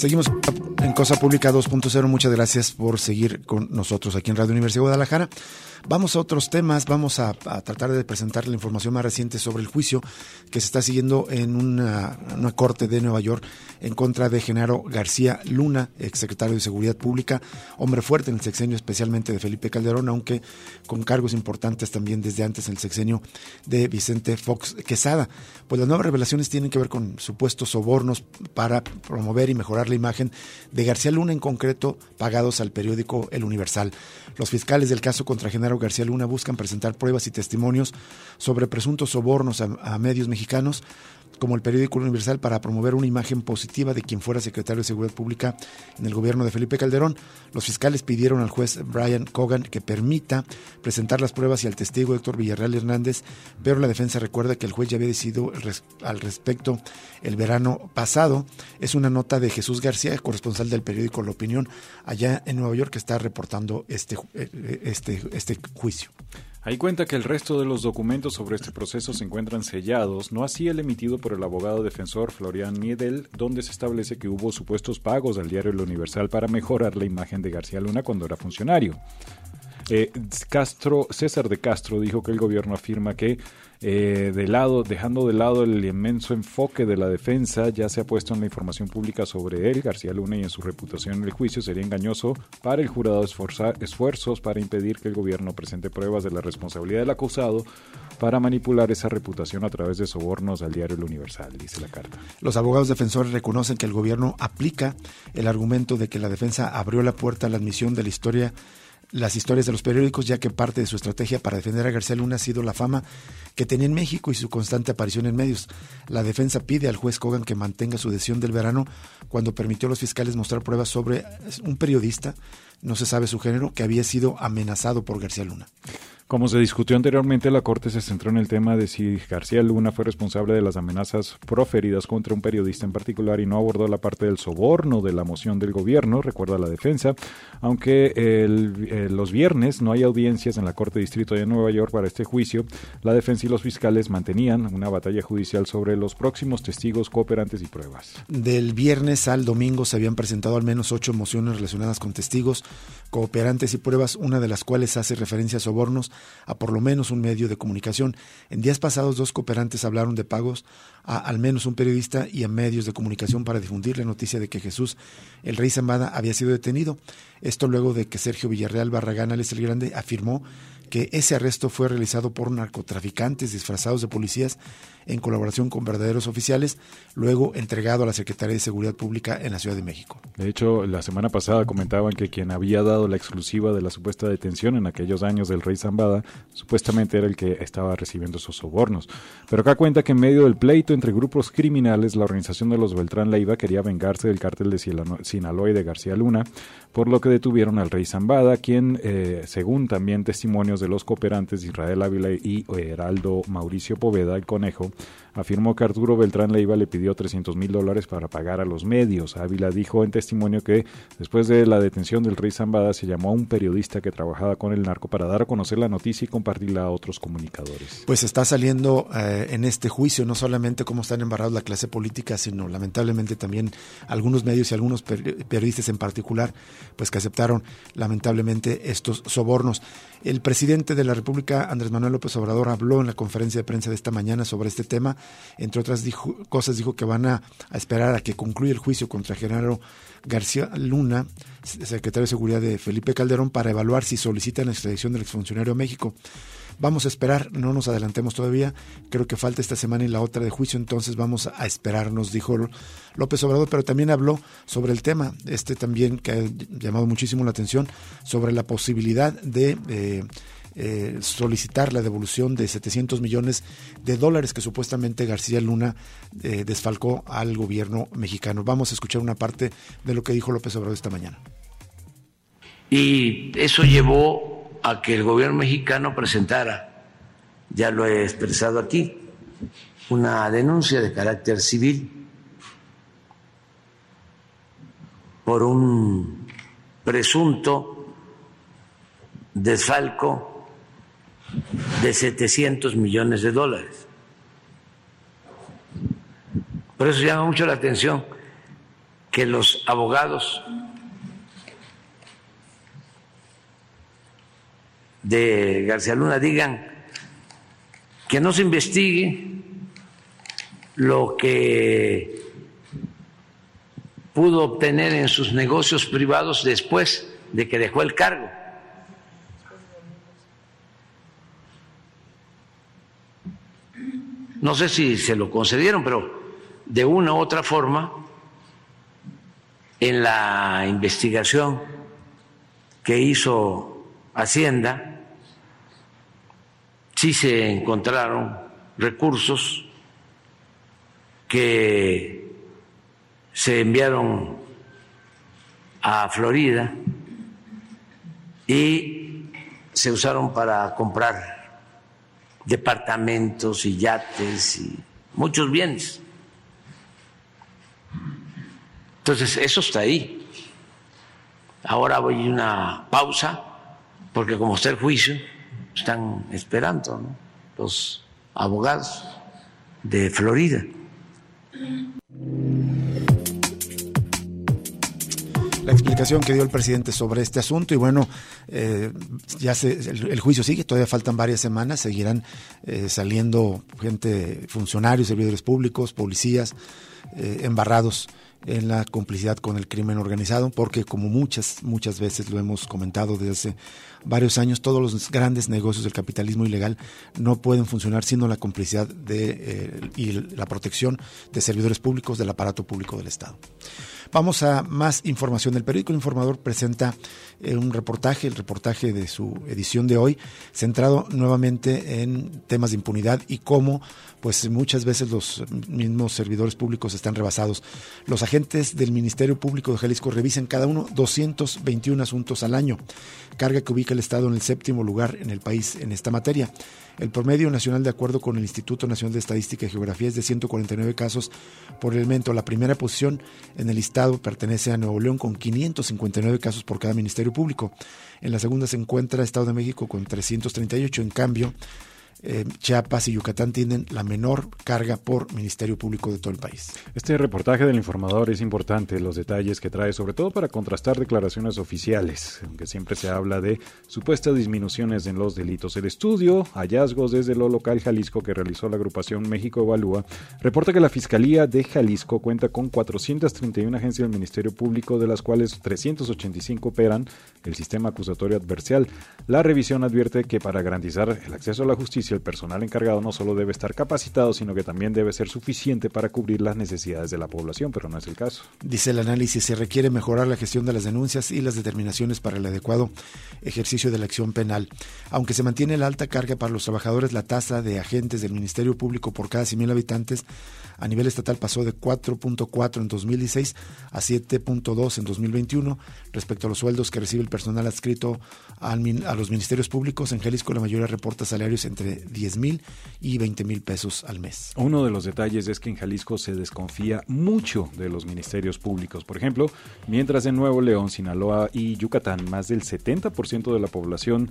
Seguimos en Cosa Pública 2.0. Muchas gracias por seguir con nosotros aquí en Radio Universidad de Guadalajara. Vamos a otros temas, vamos a, tratar de presentar la información más reciente sobre el juicio que se está siguiendo en una, corte de Nueva York en contra de Genaro García Luna, exsecretario de Seguridad Pública, hombre fuerte en el sexenio especialmente de Felipe Calderón, aunque con cargos importantes también desde antes en el sexenio de Vicente Fox Quesada. Pues las nuevas revelaciones tienen que ver con supuestos sobornos para promover y mejorar la imagen de García Luna en concreto, pagados al periódico El Universal. Los fiscales del caso contra Genaro García Luna buscan presentar pruebas y testimonios sobre presuntos sobornos a, medios mexicanos como el periódico Universal para promover una imagen positiva de quien fuera secretario de Seguridad Pública en el gobierno de Felipe Calderón. Los fiscales pidieron al juez Brian Cogan que permita presentar las pruebas y al testigo Héctor Villarreal Hernández, pero la defensa recuerda que el juez ya había decidido al respecto el verano pasado. Es una nota de Jesús García, corresponsal del periódico La Opinión, allá en Nueva York, que está reportando este, eh, este, este juicio. Hay cuenta que el resto de los documentos sobre este proceso se encuentran sellados, no así el emitido por el abogado defensor Florian Miedel, donde se establece que hubo supuestos pagos al diario El Universal para mejorar la imagen de García Luna cuando era funcionario. Eh, Castro, César de Castro dijo que el gobierno afirma que eh, de lado, dejando de lado el inmenso enfoque de la defensa, ya se ha puesto en la información pública sobre él, García Luna, y en su reputación en el juicio sería engañoso para el jurado esforzar, esfuerzos para impedir que el gobierno presente pruebas de la responsabilidad del acusado para manipular esa reputación a través de sobornos al diario El Universal, dice la carta. Los abogados defensores reconocen que el gobierno aplica el argumento de que la defensa abrió la puerta a la admisión de la historia las historias de los periódicos, ya que parte de su estrategia para defender a García Luna ha sido la fama que tenía en México y su constante aparición en medios. La defensa pide al juez Kogan que mantenga su decisión del verano cuando permitió a los fiscales mostrar pruebas sobre un periodista, no se sabe su género, que había sido amenazado por García Luna. Como se discutió anteriormente, la Corte se centró en el tema de si García Luna fue responsable de las amenazas proferidas contra un periodista en particular y no abordó la parte del soborno de la moción del gobierno, recuerda la defensa, aunque eh, los viernes no hay audiencias en la Corte Distrito de Nueva York para este juicio, la defensa y los fiscales mantenían una batalla judicial sobre los próximos testigos, cooperantes y pruebas. Del viernes al domingo se habían presentado al menos ocho mociones relacionadas con testigos, cooperantes y pruebas, una de las cuales hace referencia a sobornos a por lo menos un medio de comunicación. En días pasados, dos cooperantes hablaron de pagos a al menos un periodista y a medios de comunicación para difundir la noticia de que Jesús, el rey Zambada, había sido detenido. Esto luego de que Sergio Villarreal Barragán Alex el Grande afirmó que ese arresto fue realizado por narcotraficantes disfrazados de policías en colaboración con verdaderos oficiales, luego entregado a la Secretaría de Seguridad Pública en la Ciudad de México. De hecho, la semana pasada comentaban que quien había dado la exclusiva de la supuesta detención en aquellos años del rey Zambada, supuestamente era el que estaba recibiendo esos sobornos. Pero acá cuenta que en medio del pleito entre grupos criminales, la organización de los Beltrán Leiva quería vengarse del cártel de Sinaloa y de García Luna, por lo que detuvieron al rey Zambada, quien, eh, según también testimonios de los cooperantes Israel Ávila y Heraldo Mauricio Poveda, el conejo, afirmó que Arturo Beltrán Leiva le pidió 300 mil dólares para pagar a los medios. Ávila dijo en testimonio que después de la detención del rey Zambada se llamó a un periodista que trabajaba con el narco para dar a conocer la noticia y compartirla a otros comunicadores. Pues está saliendo eh, en este juicio no solamente cómo están embarrados la clase política, sino lamentablemente también algunos medios y algunos periodistas en particular, pues que aceptaron lamentablemente estos sobornos. El presidente de la República, Andrés Manuel López Obrador, habló en la conferencia de prensa de esta mañana sobre este tema. Entre otras cosas, dijo que van a, esperar a que concluya el juicio contra Genaro García Luna, secretario de Seguridad de Felipe Calderón, para evaluar si solicitan la extradición del exfuncionario a México. Vamos a esperar, no nos adelantemos todavía, creo que falta esta semana y la otra de juicio, entonces vamos a esperar, nos dijo López Obrador, pero también habló sobre el tema, este también que ha llamado muchísimo la atención, sobre la posibilidad de... Eh, eh, solicitar la devolución de 700 millones de dólares que supuestamente García Luna eh, desfalcó al gobierno mexicano. Vamos a escuchar una parte de lo que dijo López Obrador esta mañana. Y eso llevó a que el gobierno mexicano presentara, ya lo he expresado aquí, una denuncia de carácter civil por un presunto desfalco de 700 millones de dólares. Por eso llama mucho la atención que los abogados de García Luna digan que no se investigue lo que pudo obtener en sus negocios privados después de que dejó el cargo. No sé si se lo concedieron, pero de una u otra forma en la investigación que hizo Hacienda, sí se encontraron recursos que se enviaron a Florida y se usaron para comprar departamentos y yates y muchos bienes. Entonces, eso está ahí. Ahora voy a una pausa, porque como está el juicio, están esperando los abogados de Florida. La explicación que dio el presidente sobre este asunto y bueno, eh, ya se, el, juicio sigue, todavía faltan varias semanas, seguirán eh, saliendo gente, funcionarios, servidores públicos, policías, eh, embarrados en la complicidad con el crimen organizado, porque como muchas, muchas veces lo hemos comentado desde hace varios años, todos los grandes negocios del capitalismo ilegal no pueden funcionar sin la complicidad de, eh, y la protección de servidores públicos del aparato público del Estado. Vamos a más información. El periódico Informador presenta eh, un reportaje, el reportaje de su edición de hoy, centrado nuevamente en temas de impunidad y cómo pues muchas veces los mismos servidores públicos están rebasados. Los agentes del Ministerio Público de Jalisco revisan cada uno 221 asuntos al año, carga que ubica el Estado en el séptimo lugar en el país en esta materia. El promedio nacional, de acuerdo con el Instituto Nacional de Estadística y Geografía, es de 149 casos por elemento. La primera posición en el listado pertenece a Nuevo León con 559 casos por cada Ministerio Público. En la segunda se encuentra Estado de México con 338. En cambio, eh, Chiapas y Yucatán tienen la menor carga por Ministerio Público de todo el país. Este reportaje del informador es importante, los detalles que trae, sobre todo para contrastar declaraciones oficiales, aunque siempre se habla de supuestas disminuciones en los delitos. El estudio, hallazgos desde lo local Jalisco que realizó la agrupación México Evalúa, reporta que la Fiscalía de Jalisco cuenta con 431 agencias del Ministerio Público, de las cuales 385 operan el sistema acusatorio adversarial. La revisión advierte que para garantizar el acceso a la justicia, el personal encargado no solo debe estar capacitado, sino que también debe ser suficiente para cubrir las necesidades de la población, pero no es el caso. Dice el análisis, se requiere mejorar la gestión de las denuncias y las determinaciones para el adecuado ejercicio de la acción penal. Aunque se mantiene la alta carga para los trabajadores, la tasa de agentes del Ministerio Público por cada 100.000 habitantes a nivel estatal pasó de 4.4 en 2016 a 7.2 en 2021. Respecto a los sueldos que recibe el personal adscrito a los ministerios públicos, en Jalisco la mayoría reporta salarios entre 10 mil y 20 mil pesos al mes. Uno de los detalles es que en Jalisco se desconfía mucho de los ministerios públicos. Por ejemplo, mientras en Nuevo León, Sinaloa y Yucatán más del 70% de la población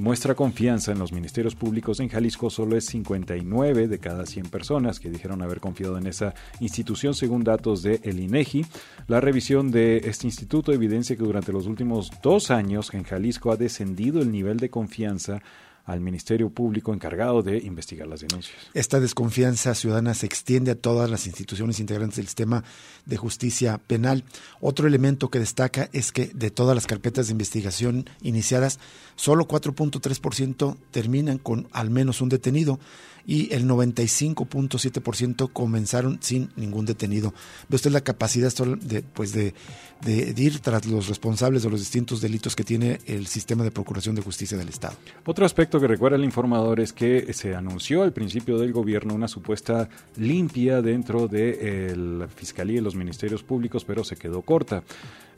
muestra confianza en los ministerios públicos en Jalisco solo es 59 de cada 100 personas que dijeron haber confiado en esa institución según datos de el INEGI. La revisión de este instituto evidencia que durante los últimos dos años en Jalisco ha descendido el nivel de confianza al Ministerio Público encargado de investigar las denuncias. Esta desconfianza ciudadana se extiende a todas las instituciones integrantes del sistema de justicia penal. Otro elemento que destaca es que de todas las carpetas de investigación iniciadas, solo 4.3% terminan con al menos un detenido y el 95.7% comenzaron sin ningún detenido. Ve usted la capacidad de, pues de, de, ir tras los responsables de los distintos delitos que tiene el sistema de procuración de justicia del Estado. Otro aspecto que recuerda el informador es que se anunció al principio del gobierno una supuesta limpia dentro de la Fiscalía y los Ministerios Públicos, pero se quedó corta.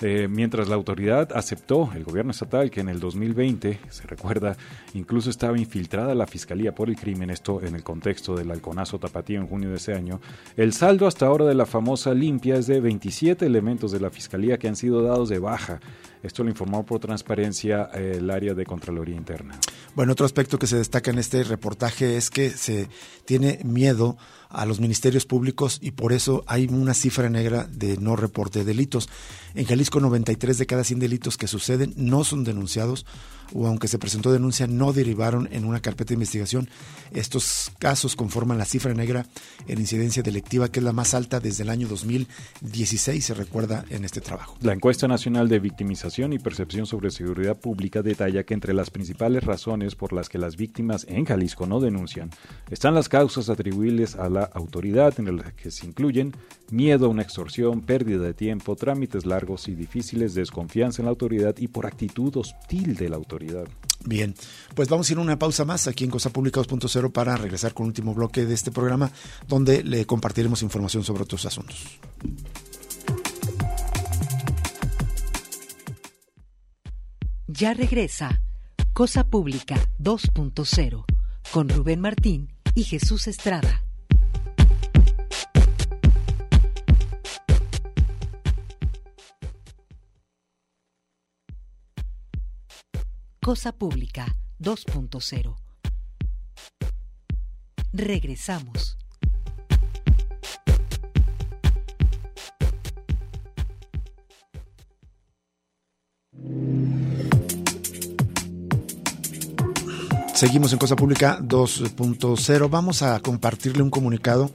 Eh, mientras la autoridad aceptó, el gobierno estatal, que en el 2020, se recuerda, incluso estaba infiltrada la Fiscalía por el crimen, esto en el contexto del halconazo tapatío en junio de ese año, el saldo hasta ahora de la famosa limpia es de 27 elementos de la Fiscalía que han sido dados de baja. Esto lo informó por transparencia eh, el área de Contraloría Interna. Bueno, otro aspecto que se destaca en este reportaje es que se tiene miedo a los ministerios públicos y por eso hay una cifra negra de no reporte de delitos. En Jalisco, 93 de cada 100 delitos que suceden no son denunciados o aunque se presentó denuncia, no derivaron en una carpeta de investigación. Estos casos conforman la cifra negra en incidencia delictiva, que es la más alta desde el año 2016, se recuerda en este trabajo. La encuesta nacional de victimización y percepción sobre seguridad pública detalla que entre las principales razones por las que las víctimas en Jalisco no denuncian están las causas atribuibles a la autoridad, en las que se incluyen miedo a una extorsión, pérdida de tiempo, trámites largos y difíciles, desconfianza en la autoridad y por actitud hostil de la autoridad. Bien, pues vamos a ir a una pausa más aquí en Cosa Pública 2.0 para regresar con el último bloque de este programa donde le compartiremos información sobre otros asuntos. Ya regresa Cosa Pública 2.0 con Rubén Martín y Jesús Estrada. Cosa Pública 2.0. Regresamos. Seguimos en Cosa Pública 2.0. Vamos a compartirle un comunicado,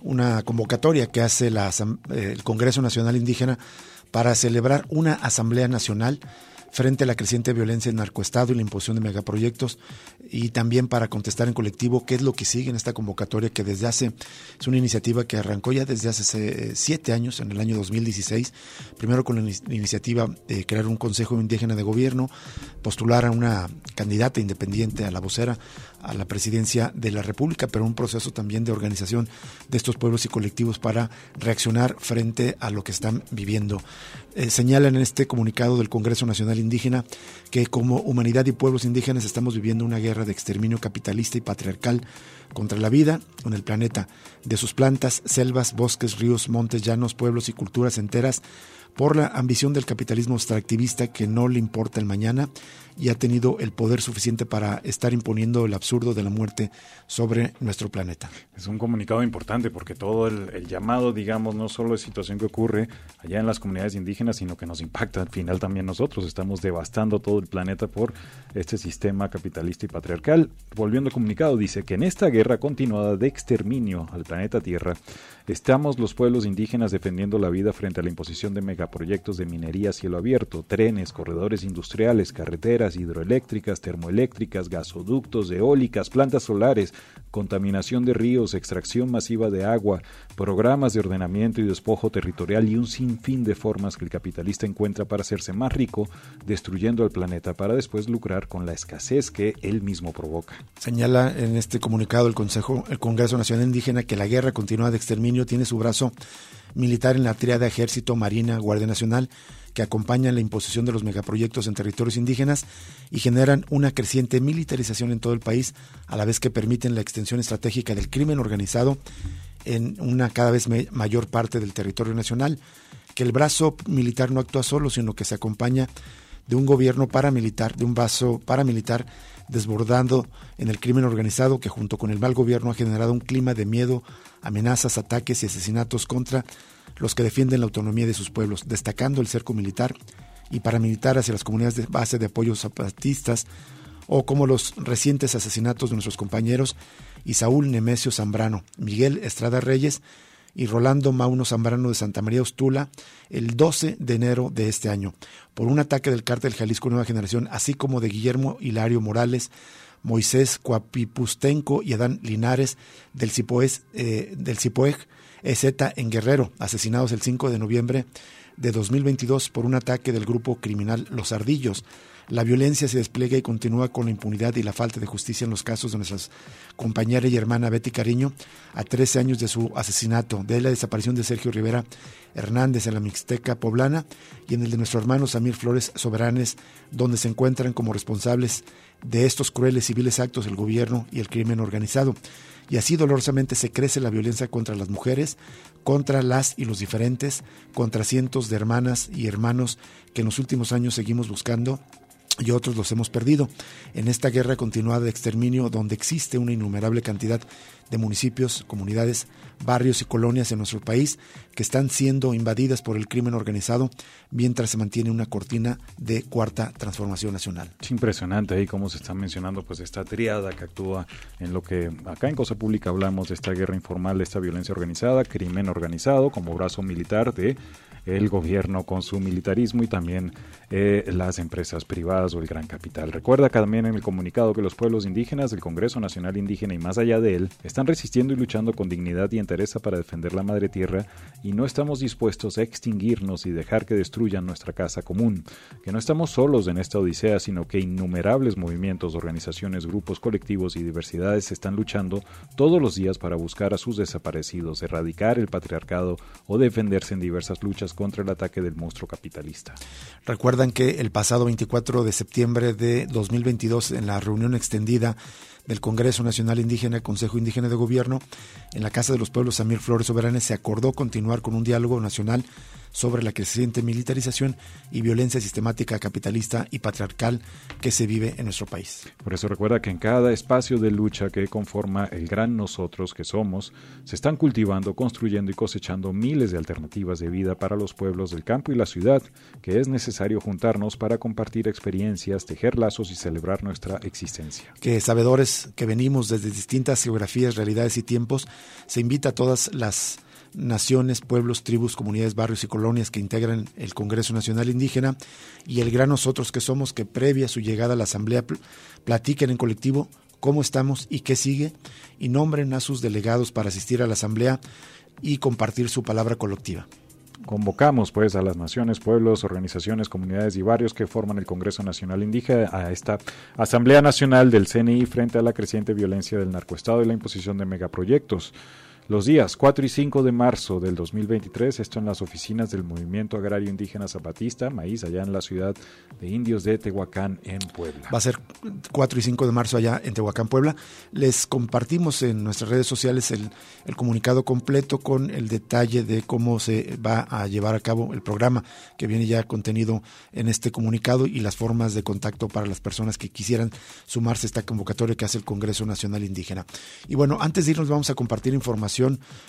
una convocatoria que hace la, el Congreso Nacional Indígena para celebrar una Asamblea Nacional frente a la creciente violencia en narcoestado y la imposición de megaproyectos y también para contestar en colectivo qué es lo que sigue en esta convocatoria que desde hace, es una iniciativa que arrancó ya desde hace siete años, en el año 2016, primero con la iniciativa de crear un Consejo Indígena de Gobierno, postular a una candidata independiente a la vocera a la presidencia de la República, pero un proceso también de organización de estos pueblos y colectivos para reaccionar frente a lo que están viviendo. Eh, señalan en este comunicado del Congreso Nacional Indígena que como humanidad y pueblos indígenas estamos viviendo una guerra de exterminio capitalista y patriarcal contra la vida en el planeta, de sus plantas, selvas, bosques, ríos, montes, llanos, pueblos y culturas enteras por la ambición del capitalismo extractivista que no le importa el mañana y ha tenido el poder suficiente para estar imponiendo el absurdo de la muerte sobre nuestro planeta. Es un comunicado importante porque todo el, llamado, digamos, no solo es situación que ocurre allá en las comunidades indígenas, sino que nos impacta al final también nosotros. Estamos devastando todo el planeta por este sistema capitalista y patriarcal. Volviendo al comunicado, dice que en esta guerra continuada de exterminio al planeta Tierra, estamos los pueblos indígenas defendiendo la vida frente a la imposición de megaproyectos de minería a cielo abierto, trenes, corredores industriales, carreteras, hidroeléctricas, termoeléctricas, gasoductos, eólicas, plantas solares, contaminación de ríos, extracción masiva de agua, programas de ordenamiento y despojo territorial y un sinfín de formas que el capitalista encuentra para hacerse más rico, destruyendo al planeta para después lucrar con la escasez que él mismo provoca. Señala en este comunicado el Consejo, el Congreso Nacional Indígena que la guerra continua de exterminio tiene su brazo militar en la triada Ejército, Marina, Guardia Nacional que acompañan la imposición de los megaproyectos en territorios indígenas y generan una creciente militarización en todo el país, a la vez que permiten la extensión estratégica del crimen organizado en una cada vez mayor parte del territorio nacional, que el brazo militar no actúa solo, sino que se acompaña de un gobierno paramilitar, de un brazo paramilitar desbordando en el crimen organizado que junto con el mal gobierno ha generado un clima de miedo, amenazas, ataques y asesinatos contra los que defienden la autonomía de sus pueblos, destacando el cerco militar y paramilitar hacia las comunidades de base de apoyo zapatistas, o como los recientes asesinatos de nuestros compañeros Isaúl Nemesio Zambrano, Miguel Estrada Reyes y Rolando Mauno Zambrano de Santa María Ostula el 12 de enero de este año, por un ataque del cártel Jalisco Nueva Generación, así como de Guillermo Hilario Morales, Moisés Cuapipustenco y Adán Linares del Cipoes, eh, del Cipoej EZ en Guerrero, asesinados el 5 de noviembre de 2022 por un ataque del grupo criminal Los Ardillos. La violencia se despliega y continúa con la impunidad y la falta de justicia en los casos de nuestra compañera y hermana Betty Cariño, a 13 años de su asesinato, de la desaparición de Sergio Rivera Hernández en la Mixteca poblana y en el de nuestro hermano Samir Flores Soberanes, donde se encuentran como responsables de estos crueles civiles actos el gobierno y el crimen organizado. Y así dolorosamente se crece la violencia contra las mujeres, contra las y los diferentes, contra cientos de hermanas y hermanos que en los últimos años seguimos buscando y otros los hemos perdido. En esta guerra continuada de exterminio, donde existe una innumerable cantidad de municipios, comunidades, barrios y colonias en nuestro país que están siendo invadidas por el crimen organizado mientras se mantiene una cortina de cuarta transformación nacional. Es impresionante ahí cómo se está mencionando pues esta triada que actúa en lo que acá en Cosa Pública hablamos de esta guerra informal, de esta violencia organizada, crimen organizado como brazo militar de el gobierno con su militarismo y también eh, las empresas privadas o el gran capital. Recuerda también en el comunicado que los pueblos indígenas del Congreso Nacional Indígena y más allá de él están resistiendo y luchando con dignidad y entereza para defender la madre tierra y no estamos dispuestos a extinguirnos y dejar que destruyan nuestra casa común, que no estamos solos en esta odisea, sino que innumerables movimientos, organizaciones, grupos, colectivos y diversidades están luchando todos los días para buscar a sus desaparecidos, erradicar el patriarcado o defenderse en diversas luchas contra el ataque del monstruo capitalista. Recuerdan que el pasado 24 de septiembre de 2022, en la reunión extendida del Congreso Nacional Indígena, Consejo Indígena de Gobierno, en la Casa de los Pueblos Samir Flores Soberanes se acordó continuar con un diálogo nacional sobre la creciente militarización y violencia sistemática capitalista y patriarcal que se vive en nuestro país. Por eso recuerda que en cada espacio de lucha que conforma el gran nosotros que somos, se están cultivando, construyendo y cosechando miles de alternativas de vida para los pueblos del campo y la ciudad, que es necesario juntarnos para compartir experiencias, tejer lazos y celebrar nuestra existencia. Que sabedores que venimos desde distintas geografías, realidades y tiempos, se invita a todas las naciones, pueblos, tribus, comunidades, barrios y colonias que integran el Congreso Nacional Indígena y el gran nosotros que somos que previa a su llegada a la Asamblea platiquen en colectivo cómo estamos y qué sigue y nombren a sus delegados para asistir a la Asamblea y compartir su palabra colectiva. Convocamos pues a las naciones, pueblos, organizaciones, comunidades y barrios que forman el Congreso Nacional Indígena a esta Asamblea Nacional del CNI frente a la creciente violencia del narcoestado y la imposición de megaproyectos. Los días 4 y 5 de marzo del 2023, esto en las oficinas del Movimiento Agrario Indígena Zapatista, Maíz, allá en la ciudad de Indios de Tehuacán, en Puebla. Va a ser 4 y 5 de marzo allá en Tehuacán, Puebla. Les compartimos en nuestras redes sociales el, el comunicado completo con el detalle de cómo se va a llevar a cabo el programa que viene ya contenido en este comunicado y las formas de contacto para las personas que quisieran sumarse a esta convocatoria que hace el Congreso Nacional Indígena. Y bueno, antes de irnos vamos a compartir información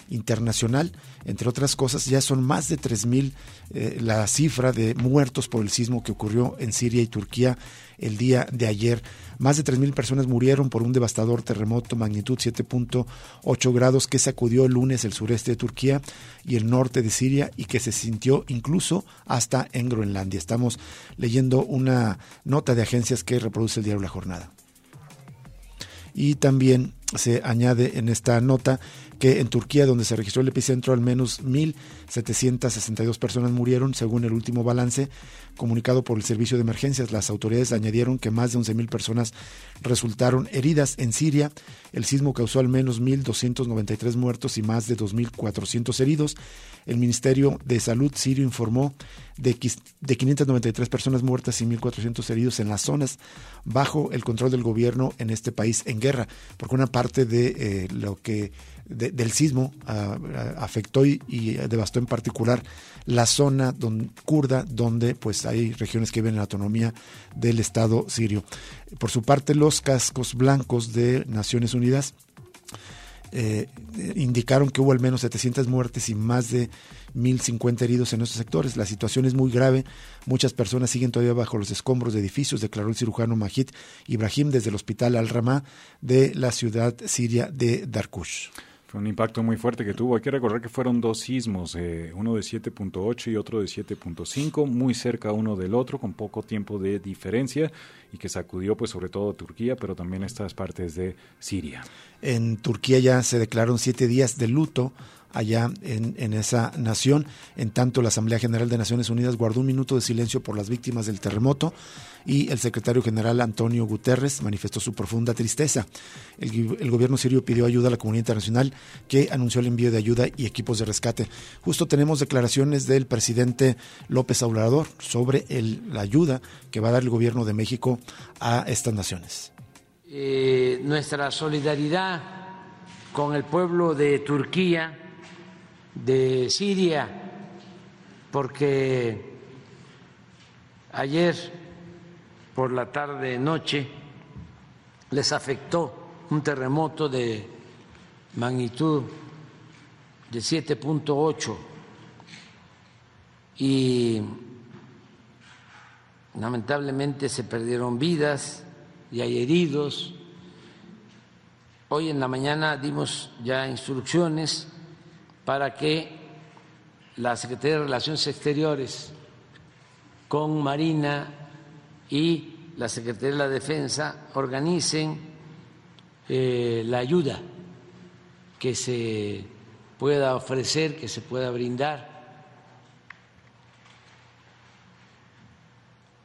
internacional. Entre otras cosas, ya son más de 3.000 eh, la cifra de muertos por el sismo que ocurrió en Siria y Turquía el día de ayer. Más de 3.000 personas murieron por un devastador terremoto magnitud 7.8 grados que sacudió el lunes el sureste de Turquía y el norte de Siria y que se sintió incluso hasta en Groenlandia. Estamos leyendo una nota de agencias que reproduce el diario La Jornada. Y también se añade en esta nota que en Turquía, donde se registró el epicentro, al menos 1.762 personas murieron, según el último balance comunicado por el Servicio de Emergencias. Las autoridades añadieron que más de 11.000 personas resultaron heridas en Siria. El sismo causó al menos 1.293 muertos y más de 2.400 heridos. El Ministerio de Salud sirio informó de, de 593 personas muertas y 1.400 heridos en las zonas bajo el control del gobierno en este país en guerra, porque una parte de eh, lo que del sismo afectó y, devastó en particular la zona kurda donde pues hay regiones que viven en la autonomía del Estado sirio. Por su parte, los cascos blancos de Naciones Unidas eh, indicaron que hubo al menos 700 muertes y más de 1.050 heridos en estos sectores. La situación es muy grave. Muchas personas siguen todavía bajo los escombros de edificios, declaró el cirujano Majid Ibrahim desde el hospital Al-Rama de la ciudad siria de Darkush. Fue un impacto muy fuerte que tuvo. Hay que recordar que fueron dos sismos, eh, uno de 7.8 y otro de 7.5, muy cerca uno del otro, con poco tiempo de diferencia y que sacudió pues sobre todo Turquía, pero también estas partes de Siria. En Turquía ya se declararon siete días de luto allá en, esa nación. En tanto, la Asamblea General de Naciones Unidas guardó un minuto de silencio por las víctimas del terremoto y el secretario general Antonio Guterres manifestó su profunda tristeza. El, el, gobierno sirio pidió ayuda a la comunidad internacional que anunció el envío de ayuda y equipos de rescate. Justo tenemos declaraciones del presidente López Obrador sobre el, la ayuda que va a dar el gobierno de México a estas naciones. Eh, nuestra solidaridad con el pueblo de Turquía de Siria, porque ayer por la tarde-noche les afectó un terremoto de magnitud de 7.8 y lamentablemente se perdieron vidas y hay heridos. Hoy en la mañana dimos ya instrucciones para que la Secretaría de Relaciones Exteriores con Marina y la Secretaría de la Defensa organicen eh, la ayuda que se pueda ofrecer, que se pueda brindar.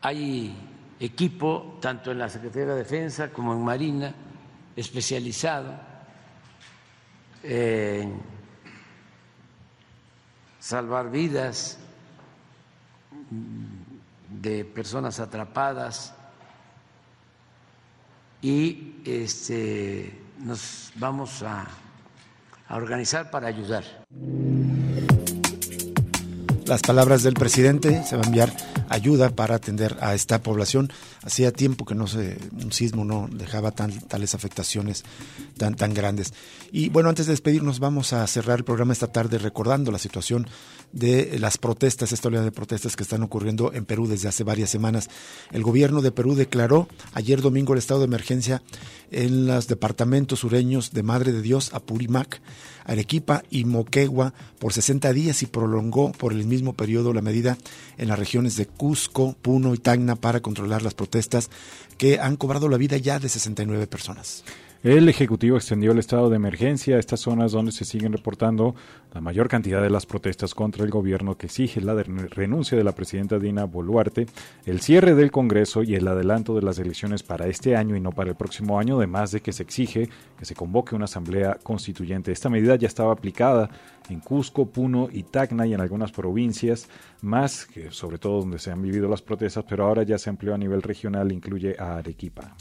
Hay equipo, tanto en la Secretaría de la Defensa como en Marina, especializado en salvar vidas de personas atrapadas y este, nos vamos a, a organizar para ayudar. Las palabras del presidente, se va a enviar ayuda para atender a esta población. Hacía tiempo que no se, un sismo no dejaba tan, tales afectaciones tan, tan grandes. Y bueno, antes de despedirnos, vamos a cerrar el programa esta tarde recordando la situación de las protestas, esta oleada de protestas que están ocurriendo en Perú desde hace varias semanas. El gobierno de Perú declaró ayer domingo el estado de emergencia en los departamentos sureños de Madre de Dios, Apurímac, Arequipa y Moquegua por 60 días y prolongó por el mismo periodo la medida en las regiones de Cusco, Puno y Tacna para controlar las protestas que han cobrado la vida ya de 69 personas. El Ejecutivo extendió el estado de emergencia a estas zonas donde se siguen reportando la mayor cantidad de las protestas contra el gobierno que exige la renuncia de la presidenta Dina Boluarte, el cierre del Congreso y el adelanto de las elecciones para este año y no para el próximo año, además de que se exige que se convoque una asamblea constituyente. Esta medida ya estaba aplicada en Cusco, Puno y Tacna y en algunas provincias más, que sobre todo donde se han vivido las protestas, pero ahora ya se amplió a nivel regional, incluye a Arequipa.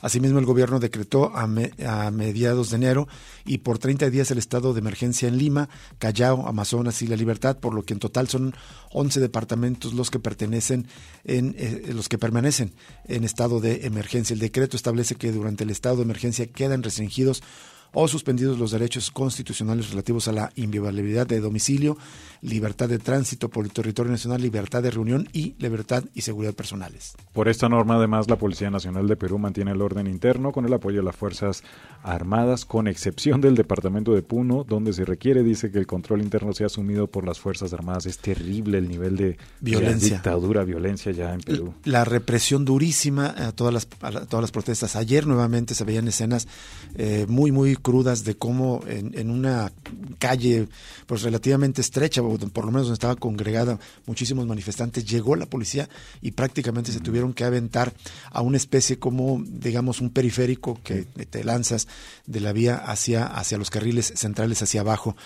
Asimismo, el gobierno decretó a, me, a, mediados de enero y por 30 días el estado de emergencia en Lima, Callao, Amazonas y La Libertad, por lo que en total son 11 departamentos los que pertenecen en eh, los que permanecen en estado de emergencia. El decreto establece que durante el estado de emergencia quedan restringidos o suspendidos los derechos constitucionales relativos a la inviolabilidad de domicilio, libertad de tránsito por el territorio nacional, libertad de reunión y libertad y seguridad personales. Por esta norma, además, la Policía Nacional de Perú mantiene el orden interno con el apoyo de las Fuerzas Armadas, con excepción del Departamento de Puno, donde se requiere, dice, que el control interno sea asumido por las Fuerzas Armadas. Es terrible el nivel de violencia, dictadura, violencia ya en Perú. La represión durísima a todas las, a todas las protestas. Ayer nuevamente se veían escenas eh, muy, muy crudas de cómo en, en, una calle pues relativamente estrecha, o por lo menos donde estaba congregada muchísimos manifestantes, llegó la policía y prácticamente se tuvieron que aventar a una especie como, digamos, un periférico que te lanzas de la vía hacia, hacia los carriles centrales hacia abajo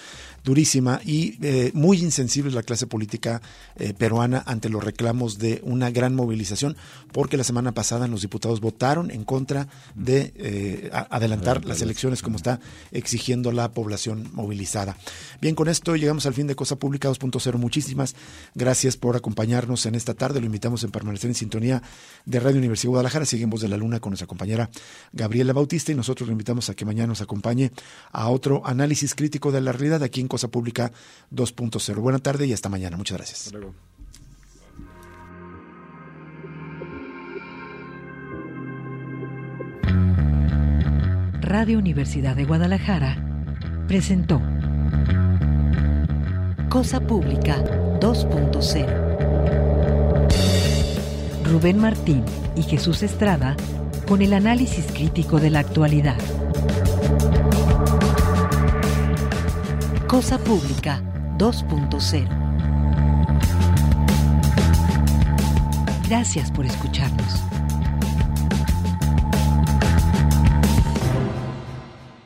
durísima y eh, muy insensible la clase política eh, peruana ante los reclamos de una gran movilización, porque la semana pasada los diputados votaron en contra de eh, adelantar las elecciones como está exigiendo la población movilizada. Bien, con esto llegamos al fin de Cosa Pública 2.0. Muchísimas gracias por acompañarnos en esta tarde. Lo invitamos a permanecer en sintonía de Radio Universidad de Guadalajara. Seguimos de la Luna con nuestra compañera Gabriela Bautista y nosotros lo invitamos a que mañana nos acompañe a otro análisis crítico de la realidad aquí en Cosa Pública 2.0. Buena tarde y hasta mañana. Muchas gracias. Hasta luego. Radio Universidad de Guadalajara presentó Cosa Pública 2.0. Rubén Martín y Jesús Estrada con el análisis crítico de la actualidad. Cosa Pública 2.0. Gracias por escucharnos.